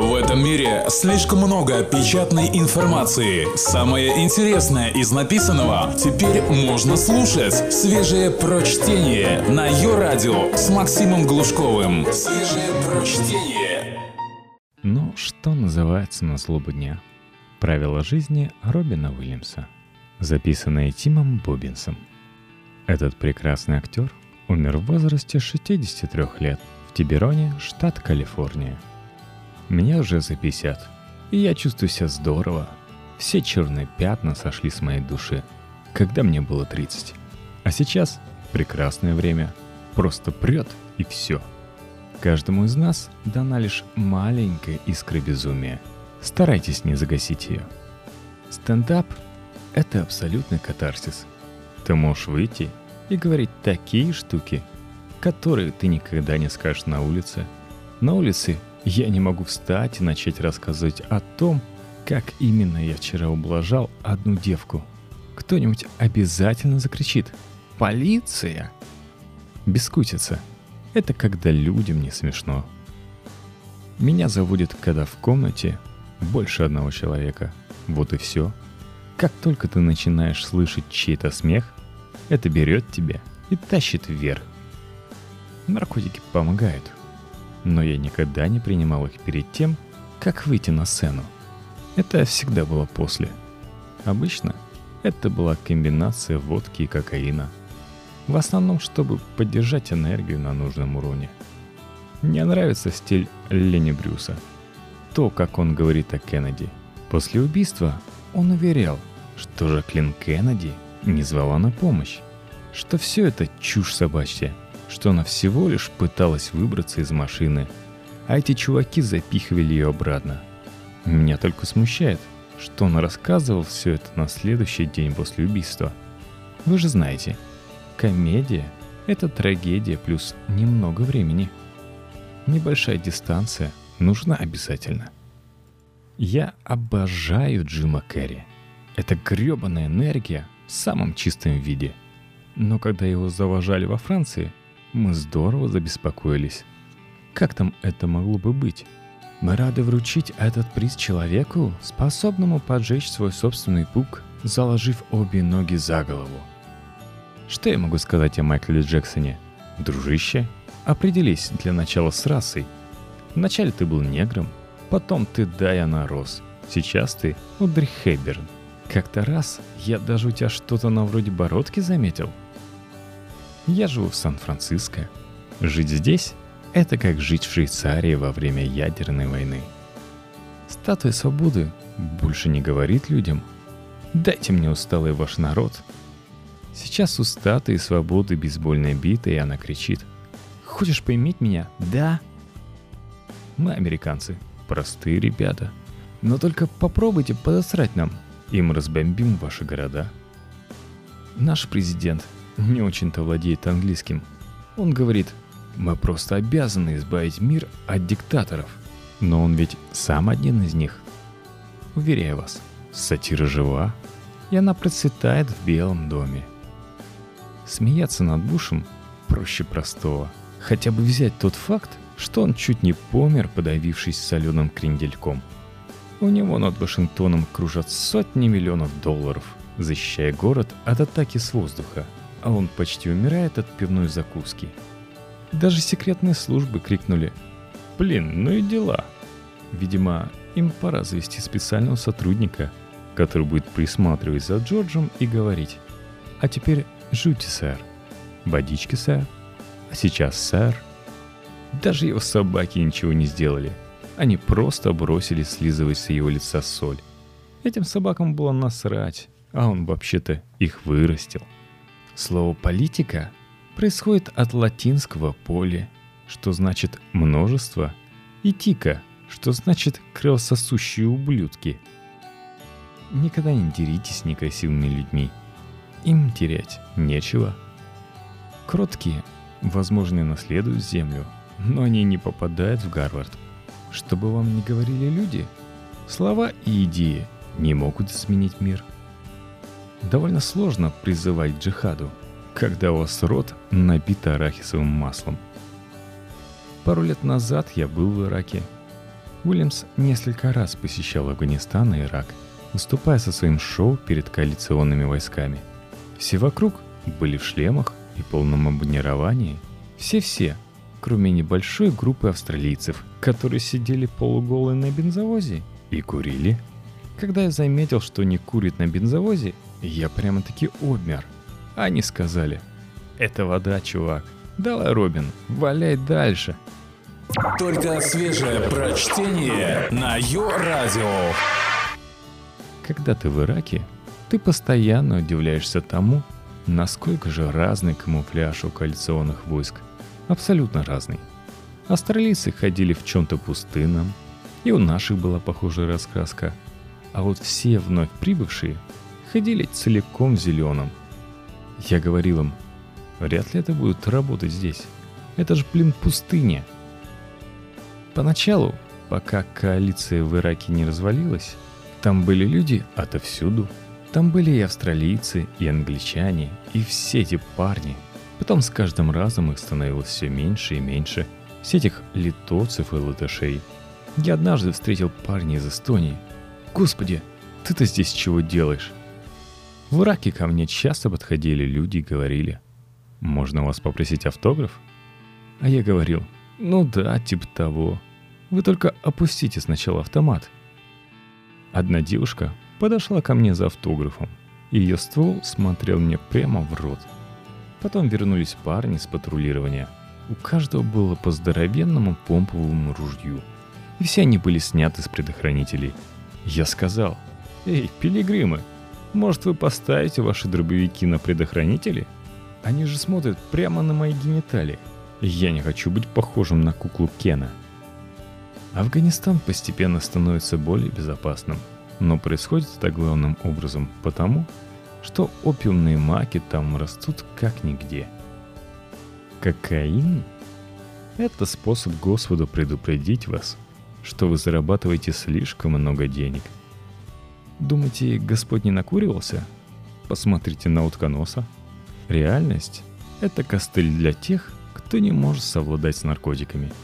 В этом мире слишком много печатной информации. Самое интересное из написанного теперь можно слушать. Свежее прочтение на ее радио с Максимом Глушковым. Свежее прочтение. Ну, что называется на злобу дня? Правила жизни Робина Уильямса. Записанное Тимом Бобинсом. Этот прекрасный актер умер в возрасте 63 лет в Тибероне, штат Калифорния. Мне уже за 50, и я чувствую себя здорово. Все черные пятна сошли с моей души, когда мне было 30. А сейчас прекрасное время. Просто прет и все. Каждому из нас дана лишь маленькая искра безумия. Старайтесь не загасить ее. Стендап — это абсолютный катарсис. Ты можешь выйти и говорить такие штуки, которые ты никогда не скажешь на улице. На улице я не могу встать и начать рассказывать о том, как именно я вчера ублажал одну девку. Кто-нибудь обязательно закричит «Полиция!» Бескутица — это когда людям не смешно. Меня заводит, когда в комнате больше одного человека. Вот и все. Как только ты начинаешь слышать чей-то смех, это берет тебя и тащит вверх. Наркотики помогают. Но я никогда не принимал их перед тем, как выйти на сцену. Это всегда было после. Обычно это была комбинация водки и кокаина. В основном, чтобы поддержать энергию на нужном уровне. Мне нравится стиль Ленни Брюса. То, как он говорит о Кеннеди. После убийства он уверял, что Жаклин Кеннеди не звала на помощь, что все это чушь собачья, что она всего лишь пыталась выбраться из машины, а эти чуваки запихивали ее обратно. Меня только смущает, что он рассказывал все это на следующий день после убийства. Вы же знаете, комедия — это трагедия плюс немного времени. Небольшая дистанция нужна обязательно. Я обожаю Джима Керри. Это гребаная энергия в самом чистом виде. Но когда его завожали во Франции, мы здорово забеспокоились. Как там это могло бы быть? Мы рады вручить этот приз человеку, способному поджечь свой собственный пук, заложив обе ноги за голову. Что я могу сказать о Майкле Джексоне? Дружище, определись для начала с расой. Вначале ты был негром, потом ты Дайана Росс, сейчас ты Одри Хэбберн – как-то раз я даже у тебя что-то на вроде бородки заметил. Я живу в Сан-Франциско. Жить здесь — это как жить в Швейцарии во время ядерной войны. Статуя свободы больше не говорит людям «Дайте мне усталый ваш народ». Сейчас у статуи свободы бейсбольная бита, и она кричит «Хочешь поиметь меня? Да!» Мы, американцы, простые ребята. Но только попробуйте подосрать нам — и мы разбомбим ваши города. Наш президент не очень-то владеет английским. Он говорит, мы просто обязаны избавить мир от диктаторов. Но он ведь сам один из них. Уверяю вас, сатира жива, и она процветает в Белом доме. Смеяться над Бушем проще простого. Хотя бы взять тот факт, что он чуть не помер, подавившись соленым крендельком – у него над Вашингтоном кружат сотни миллионов долларов, защищая город от атаки с воздуха, а он почти умирает от пивной закуски. Даже секретные службы крикнули «Блин, ну и дела!» Видимо, им пора завести специального сотрудника, который будет присматривать за Джорджем и говорить «А теперь жуйте, сэр». «Водички, сэр». «А сейчас, сэр». Даже его собаки ничего не сделали – они просто бросили слизывать с его лица соль. Этим собакам было насрать, а он вообще-то их вырастил. Слово «политика» происходит от латинского «поле», что значит «множество», и «тика», что значит «кровососущие ублюдки». Никогда не деритесь с некрасивыми людьми. Им терять нечего. Кроткие, возможно, наследуют землю, но они не попадают в Гарвард – что бы вам ни говорили люди, слова и идеи не могут изменить мир. Довольно сложно призывать джихаду, когда у вас рот набит арахисовым маслом. Пару лет назад я был в Ираке. Уильямс несколько раз посещал Афганистан и Ирак, выступая со своим шоу перед коалиционными войсками. Все вокруг были в шлемах и полном обмунировании. Все-все, кроме небольшой группы австралийцев, которые сидели полуголые на бензовозе и курили. Когда я заметил, что не курит на бензовозе, я прямо-таки обмер. Они сказали, «Это вода, чувак. Давай, Робин, валяй дальше». Только свежее прочтение на Йо-Радио. Когда ты в Ираке, ты постоянно удивляешься тому, насколько же разный камуфляж у коалиционных войск. Абсолютно разный. Австралийцы ходили в чем-то пустынном, и у наших была похожая раскраска. А вот все вновь прибывшие ходили целиком в зеленом. Я говорил им, вряд ли это будет работать здесь. Это же, блин, пустыня. Поначалу, пока коалиция в Ираке не развалилась, там были люди отовсюду. Там были и австралийцы, и англичане, и все эти парни. Потом с каждым разом их становилось все меньше и меньше. Все этих литовцев и латышей. Я однажды встретил парня из Эстонии. Господи, ты-то здесь чего делаешь? В Ираке ко мне часто подходили люди и говорили, можно вас попросить автограф? А я говорил, ну да, типа того. Вы только опустите сначала автомат – Одна девушка подошла ко мне за автографом, и ее ствол смотрел мне прямо в рот. Потом вернулись парни с патрулирования. У каждого было по здоровенному помповому ружью. И все они были сняты с предохранителей. Я сказал, «Эй, пилигримы, может вы поставите ваши дробовики на предохранители? Они же смотрят прямо на мои гениталии. Я не хочу быть похожим на куклу Кена». Афганистан постепенно становится более безопасным, но происходит это главным образом потому, что опиумные маки там растут как нигде. Кокаин – это способ Господу предупредить вас, что вы зарабатываете слишком много денег. Думаете, Господь не накуривался? Посмотрите на утконоса. Реальность – это костыль для тех, кто не может совладать с наркотиками –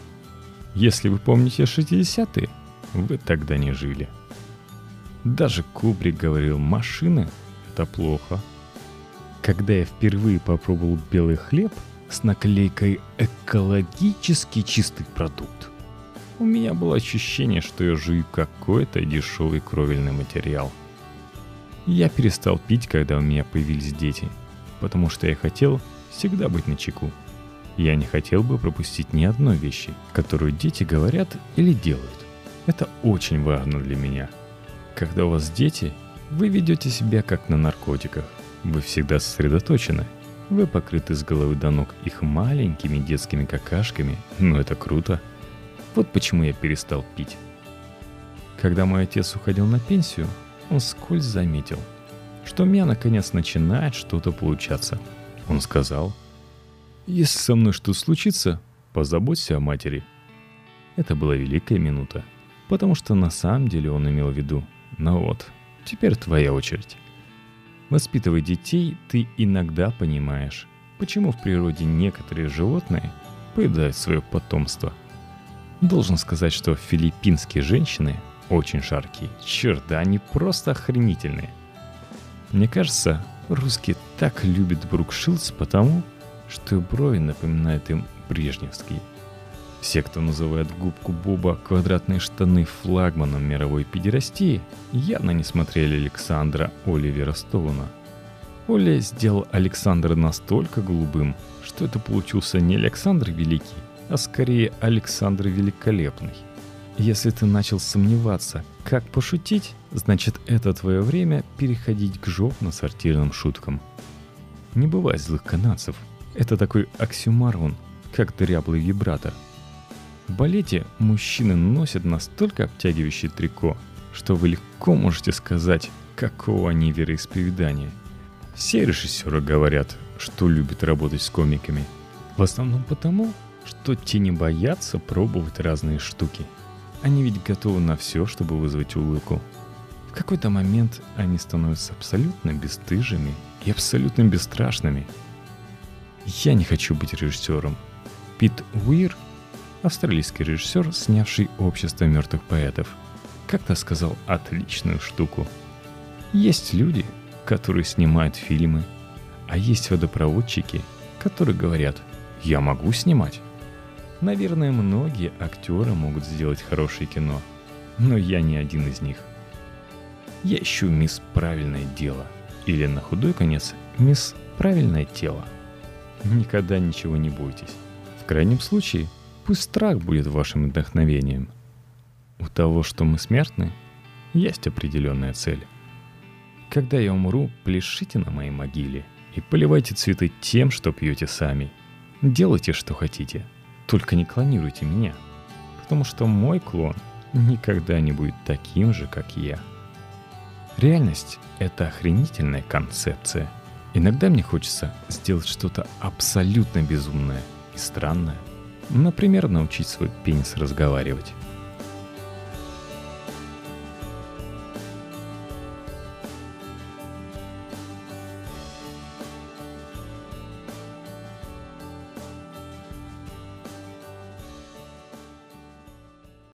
если вы помните 60-е, вы тогда не жили. Даже Кубрик говорил, машины — это плохо. Когда я впервые попробовал белый хлеб с наклейкой «экологически чистый продукт», у меня было ощущение, что я жую какой-то дешевый кровельный материал. Я перестал пить, когда у меня появились дети, потому что я хотел всегда быть на чеку. Я не хотел бы пропустить ни одной вещи, которую дети говорят или делают. Это очень важно для меня. Когда у вас дети, вы ведете себя как на наркотиках. Вы всегда сосредоточены. Вы покрыты с головы до ног их маленькими детскими какашками, но это круто. Вот почему я перестал пить. Когда мой отец уходил на пенсию, он скользь заметил, что у меня наконец начинает что-то получаться. Он сказал – если со мной что случится, позаботься о матери. Это была великая минута, потому что на самом деле он имел в виду, ну вот, теперь твоя очередь. Воспитывая детей, ты иногда понимаешь, почему в природе некоторые животные поедают свое потомство. Должен сказать, что филиппинские женщины очень шаркие. Черт, да они просто охренительные. Мне кажется, русские так любят Брукшилдс потому, что брови напоминают им брежневские. Все, кто называет губку Боба квадратные штаны флагманом мировой педерастии, явно не смотрели Александра Оливера Стоуна. Оля сделал Александра настолько голубым, что это получился не Александр Великий, а скорее Александр Великолепный. Если ты начал сомневаться, как пошутить, значит это твое время переходить к жопно-сортирным шуткам. Не бывает злых канадцев – это такой оксюмарон, как дряблый вибратор. В балете мужчины носят настолько обтягивающее трико, что вы легко можете сказать, какого они вероисповедания. Все режиссеры говорят, что любят работать с комиками. В основном потому, что те не боятся пробовать разные штуки. Они ведь готовы на все, чтобы вызвать улыбку. В какой-то момент они становятся абсолютно бесстыжими и абсолютно бесстрашными – я не хочу быть режиссером. Пит Уир австралийский режиссер, снявший «Общество мертвых поэтов», как-то сказал отличную штуку. Есть люди, которые снимают фильмы, а есть водопроводчики, которые говорят «я могу снимать». Наверное, многие актеры могут сделать хорошее кино, но я не один из них. Я ищу мисс правильное дело, или на худой конец мисс правильное тело. Никогда ничего не бойтесь. В крайнем случае, пусть страх будет вашим вдохновением. У того, что мы смертны, есть определенная цель. Когда я умру, пляшите на моей могиле и поливайте цветы тем, что пьете сами. Делайте, что хотите – только не клонируйте меня, потому что мой клон никогда не будет таким же, как я. Реальность — это охренительная концепция. Иногда мне хочется сделать что-то абсолютно безумное и странное. Например, научить свой пенис разговаривать.